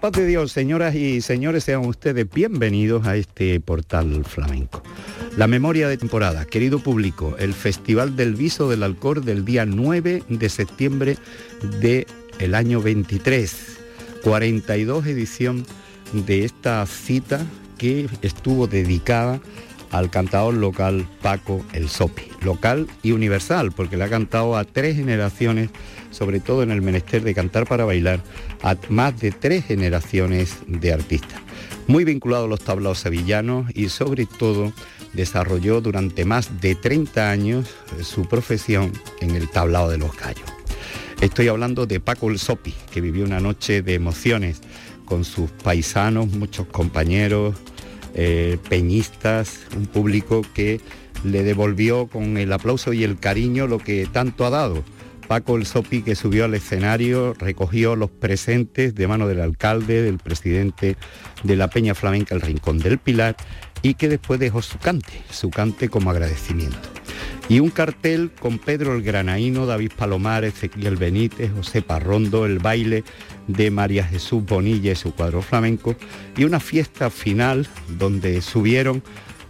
paz de Dios, señoras y señores, sean ustedes bienvenidos a este portal flamenco. La memoria de temporada, querido público, el Festival del Viso del Alcor del día 9 de septiembre del año 23, 42 edición de esta cita que estuvo dedicada al cantador local Paco El Sopi, local y universal, porque le ha cantado a tres generaciones, sobre todo en el menester de cantar para bailar, a más de tres generaciones de artistas. Muy vinculado a los tablaos sevillanos y sobre todo desarrolló durante más de 30 años eh, su profesión en el tablao de los gallos. Estoy hablando de Paco El Sopi, que vivió una noche de emociones con sus paisanos, muchos compañeros, eh, peñistas, un público que le devolvió con el aplauso y el cariño lo que tanto ha dado. Paco el Sopi que subió al escenario, recogió los presentes de mano del alcalde, del presidente de la Peña Flamenca El Rincón del Pilar y que después dejó su cante, su cante como agradecimiento. Y un cartel con Pedro el Granaíno, David Palomares, Ezequiel Benítez, José Parrondo, el baile de María Jesús Bonilla y su cuadro flamenco, y una fiesta final donde subieron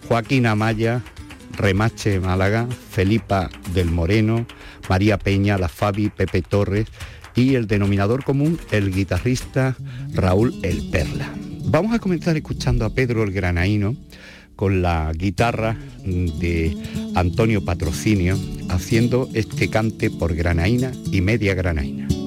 Joaquín Amaya, Remache Málaga, Felipa del Moreno, María Peña, La Fabi, Pepe Torres y el denominador común, el guitarrista Raúl El Perla. Vamos a comenzar escuchando a Pedro el Granaíno con la guitarra de Antonio Patrocinio haciendo este cante por granaína y media granaína.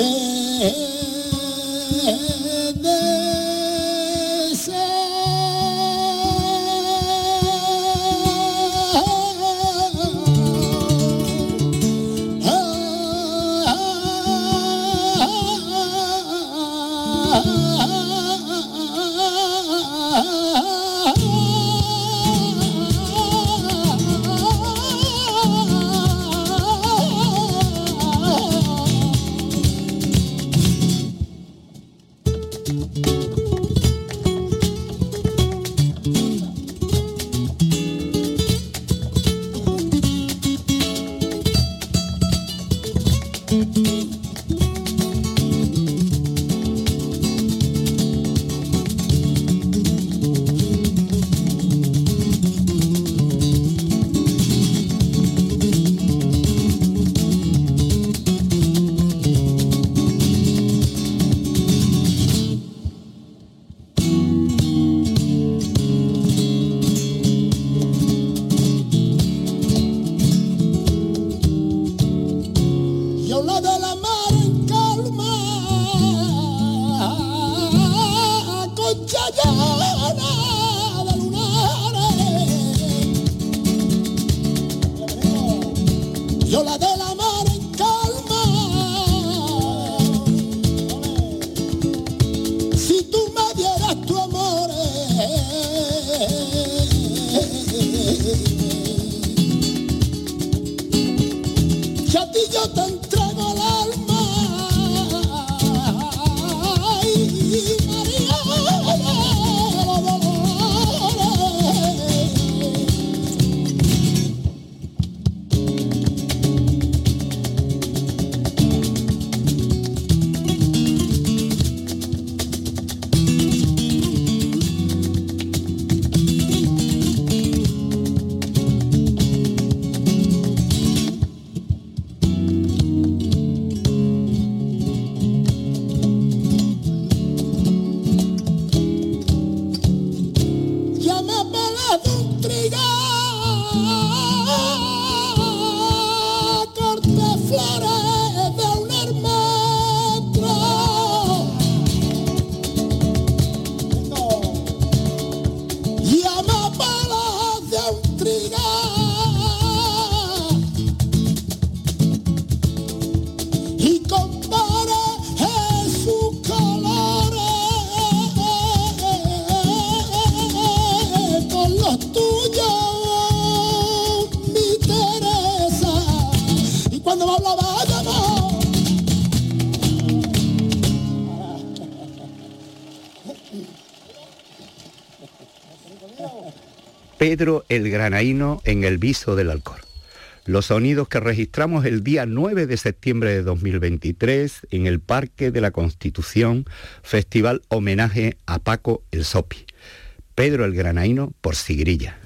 É. Pedro el Granaíno en el viso del Alcor. Los sonidos que registramos el día 9 de septiembre de 2023 en el Parque de la Constitución, festival homenaje a Paco el Sopi. Pedro el Granaíno por Sigrilla.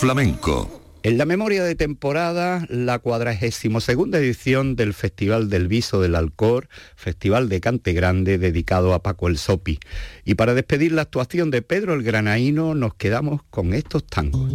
Flamenco. En la memoria de temporada, la cuadragésimo segunda edición del Festival del Viso del Alcor, Festival de Cante Grande dedicado a Paco el Sopi. Y para despedir la actuación de Pedro el Granaíno, nos quedamos con estos tangos.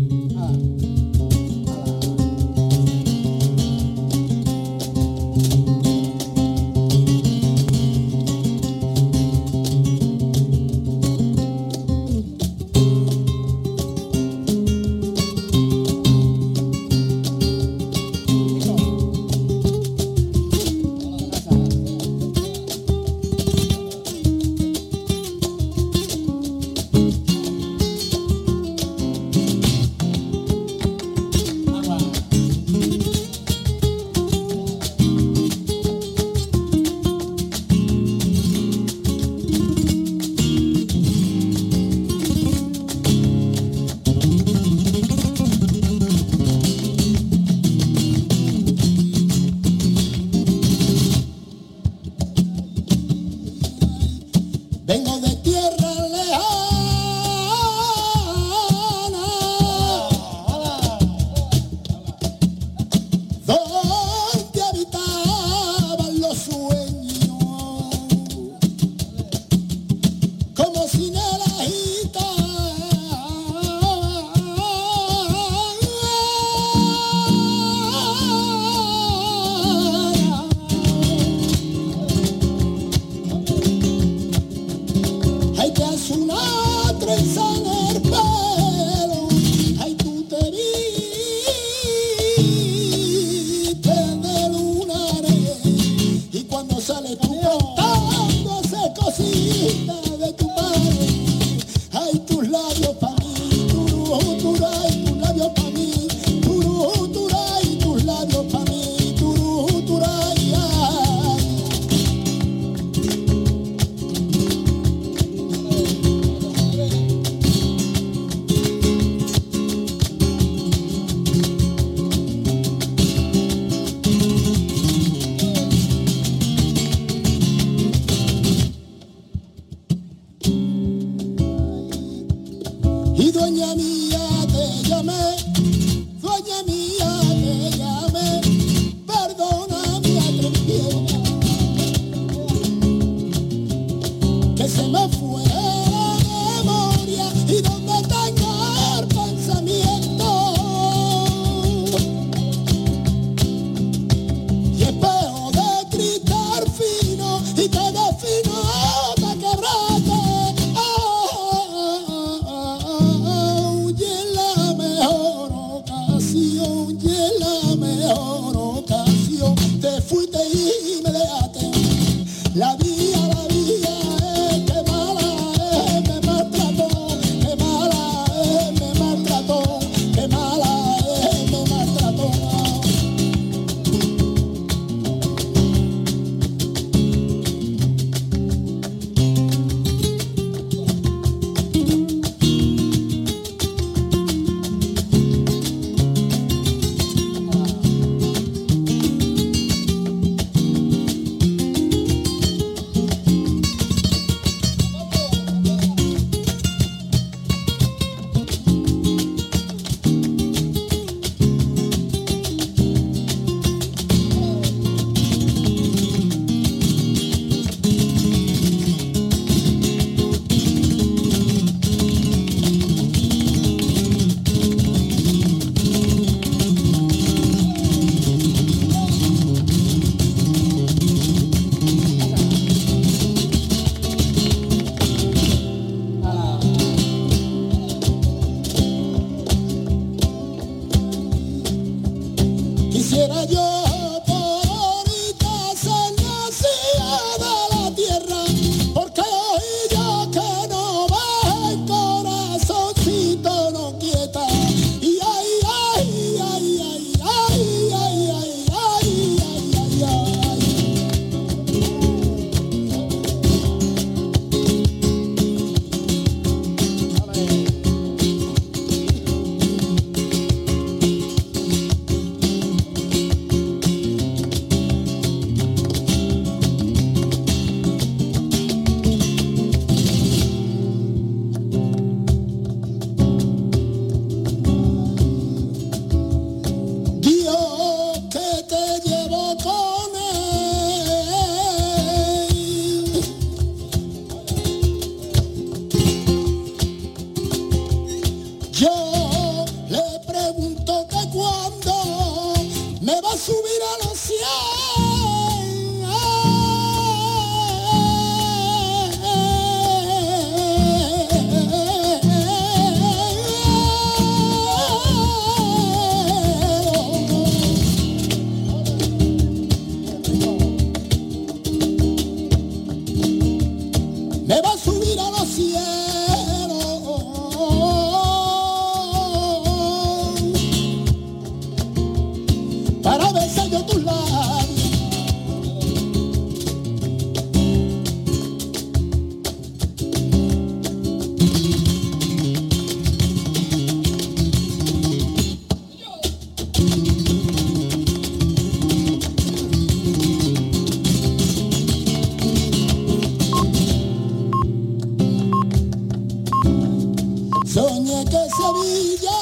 Sevilla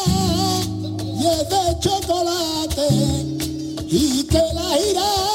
lleve chocolate y que la irá.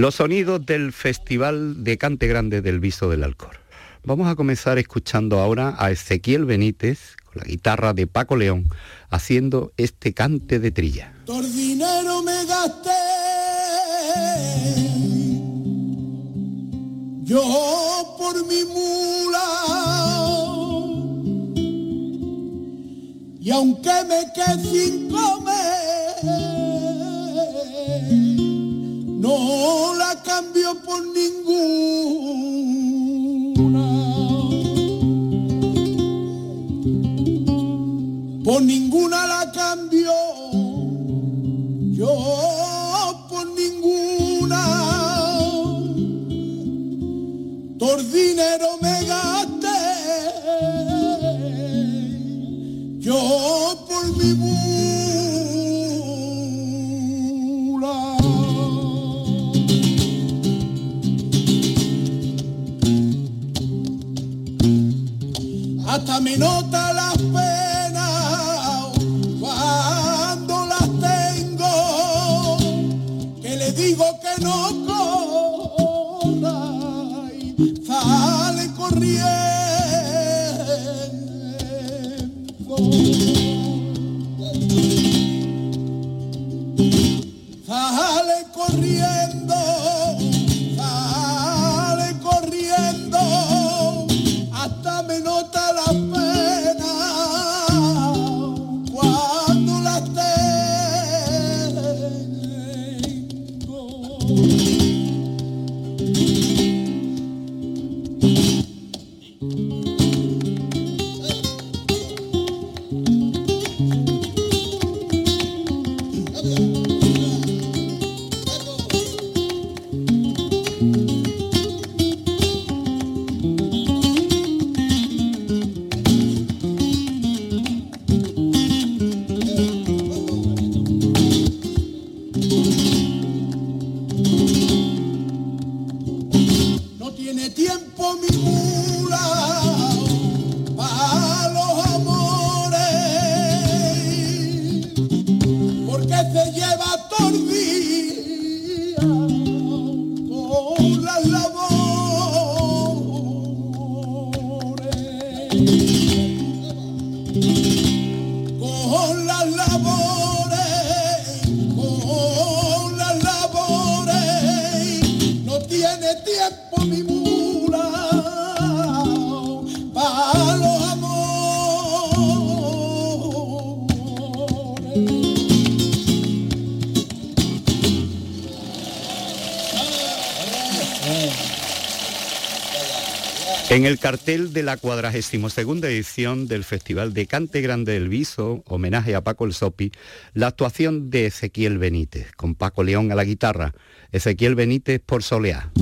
Los sonidos del Festival de Cante Grande del Viso del Alcor. Vamos a comenzar escuchando ahora a Ezequiel Benítez con la guitarra de Paco León haciendo este cante de trilla. Me gasté. Yo por mi mula. Y aunque me quede sin comer no la cambio por ninguna. Por ninguna la cambio, yo por ninguna. Por dinero el cartel de la 42 edición del Festival de Cante Grande del Viso, homenaje a Paco el Sopi, la actuación de Ezequiel Benítez, con Paco León a la guitarra, Ezequiel Benítez por Soleá.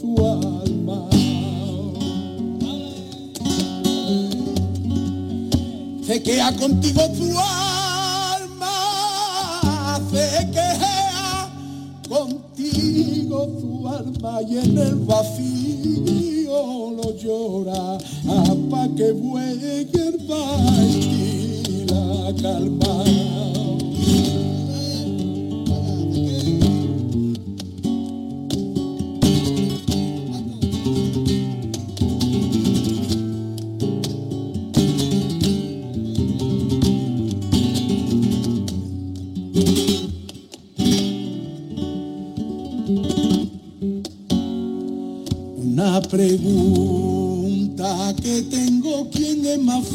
su alma. Se queda contigo su alma, se queda contigo su alma y en el vacío lo llora para que vuelva en ti la calma.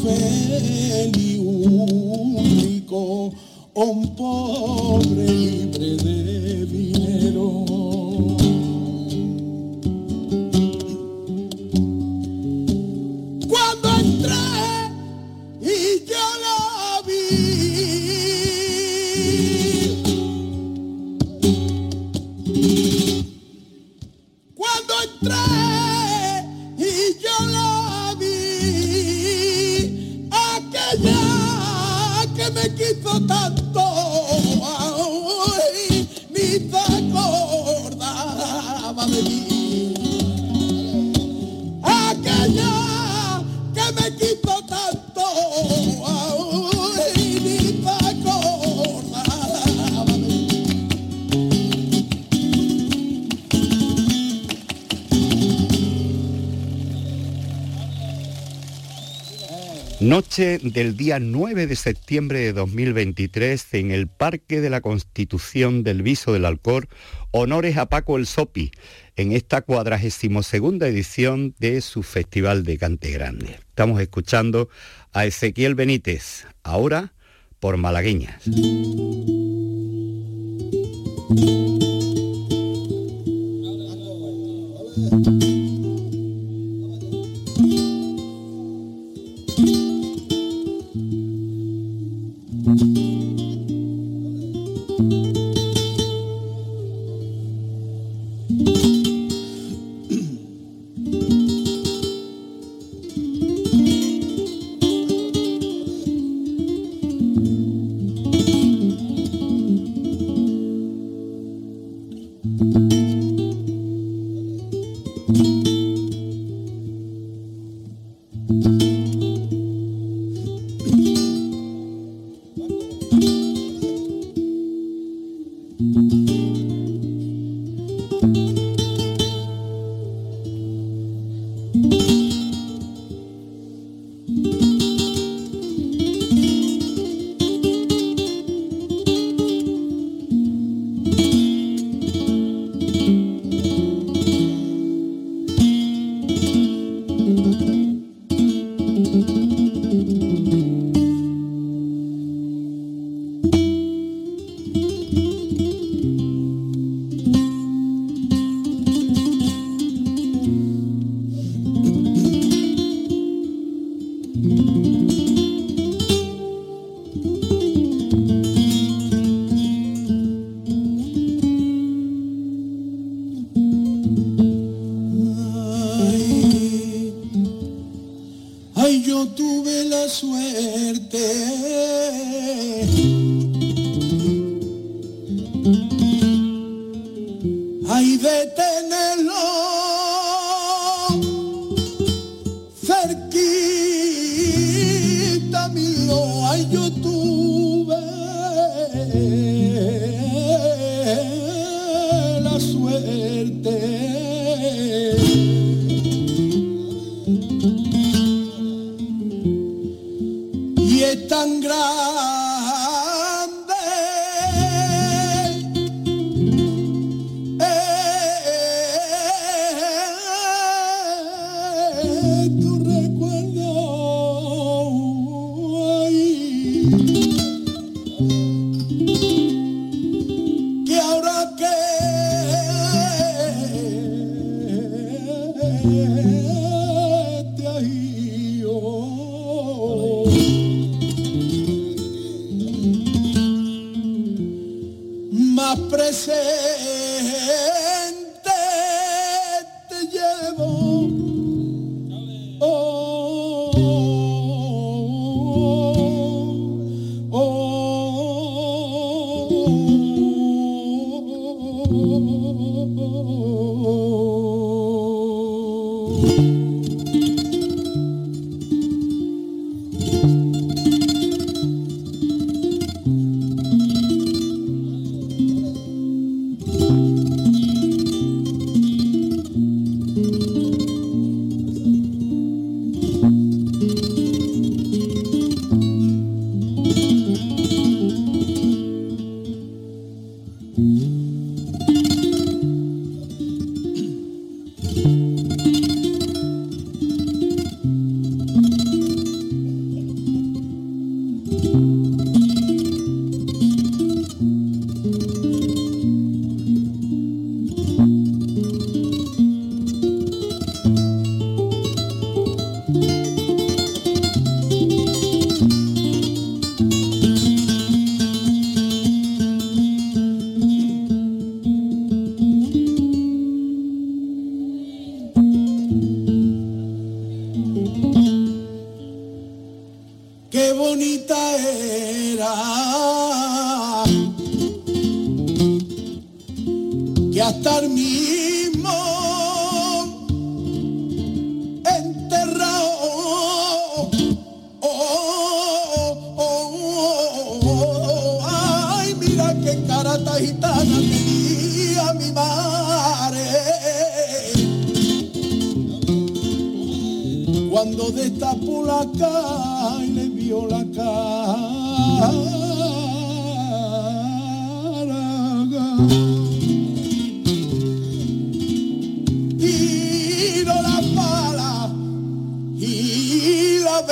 fel y único, un Noche del día 9 de septiembre de 2023 en el Parque de la Constitución del Viso del Alcor, honores a Paco el Sopi en esta cuadragésimo segunda edición de su Festival de Cante Grande. Estamos escuchando a Ezequiel Benítez, ahora por Malagueñas.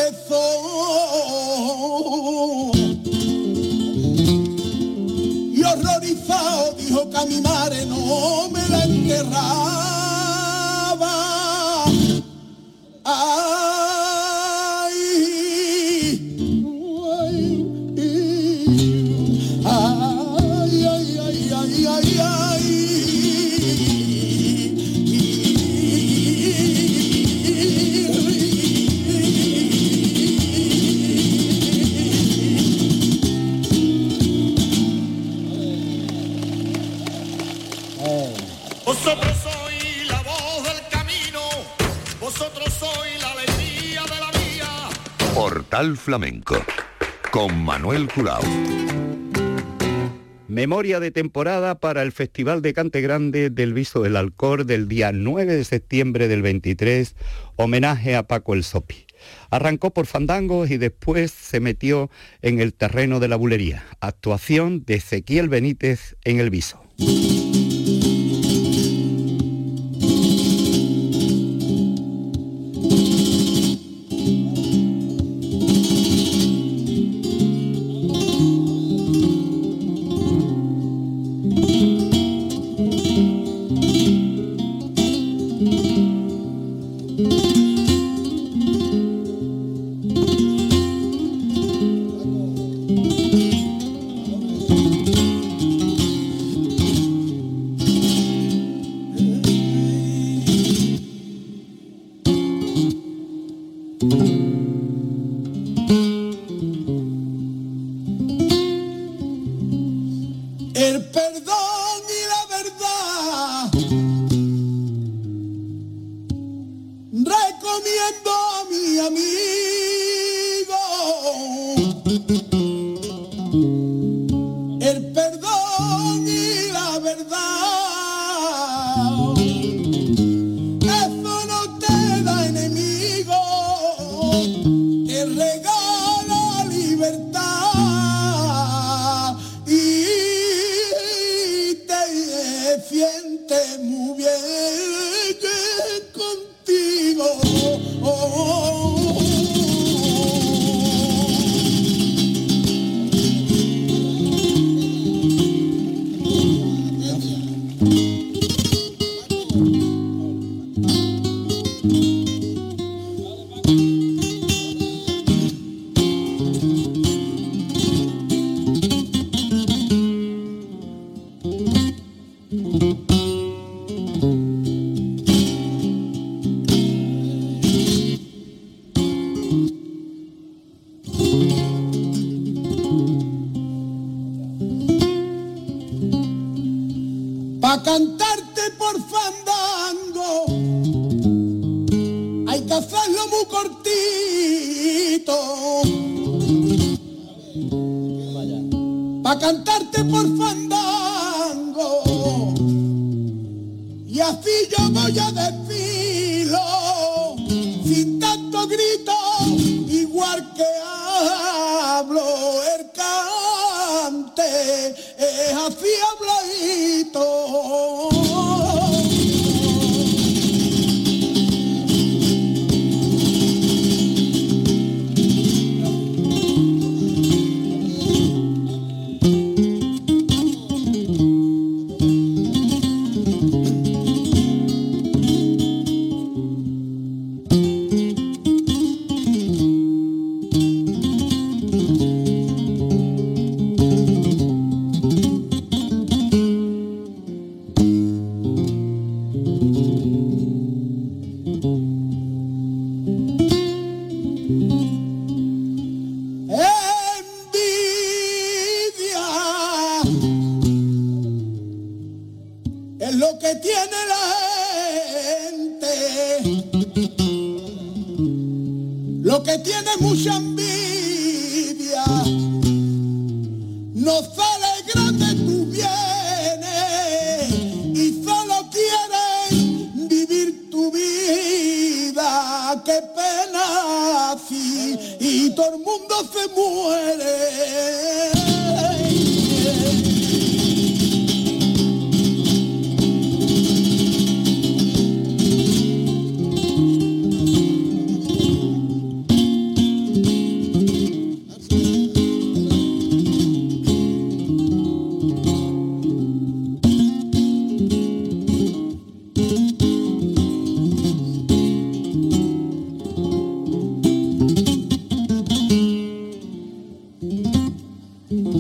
Besó. Y horrorizado dijo que a mi madre no me la enterraba. Flamenco con Manuel Curao. Memoria de temporada para el Festival de Cante Grande del Viso del Alcor del día 9 de septiembre del 23, homenaje a Paco el Sopi. Arrancó por fandangos y después se metió en el terreno de la bulería. Actuación de Ezequiel Benítez en el Viso. Qué pena que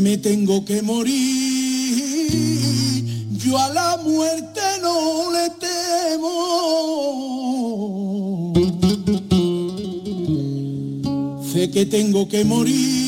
me tengo que morir. Yo a la muerte no le temo. Sé que tengo que morir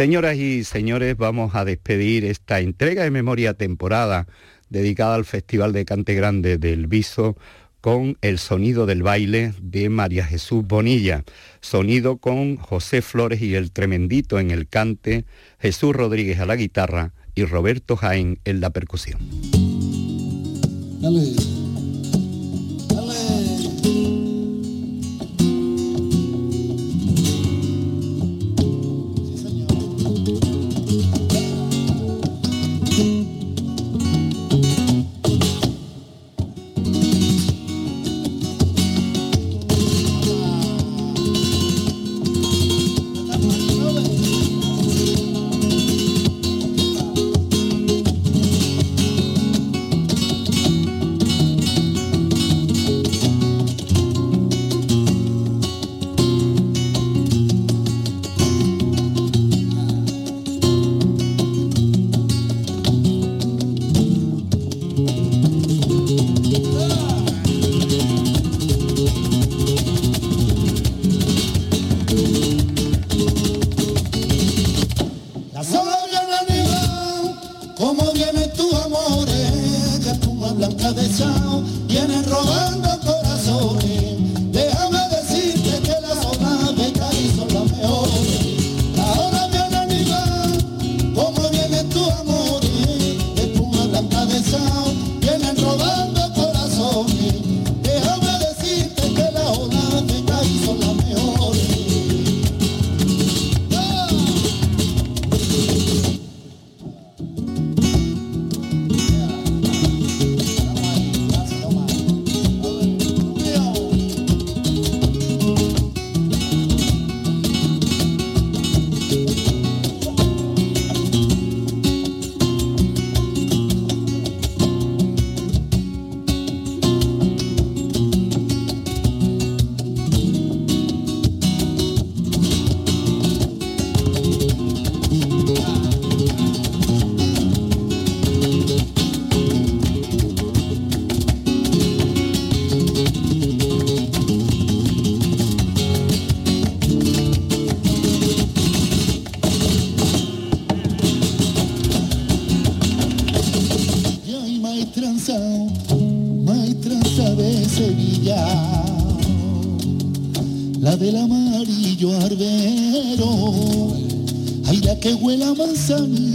señoras y señores, vamos a despedir esta entrega de memoria temporada dedicada al Festival de Cante Grande del Viso con el sonido del baile de María Jesús Bonilla, sonido con José Flores y el tremendito en el cante, Jesús Rodríguez a la guitarra y Roberto Jaén en la percusión. Tengo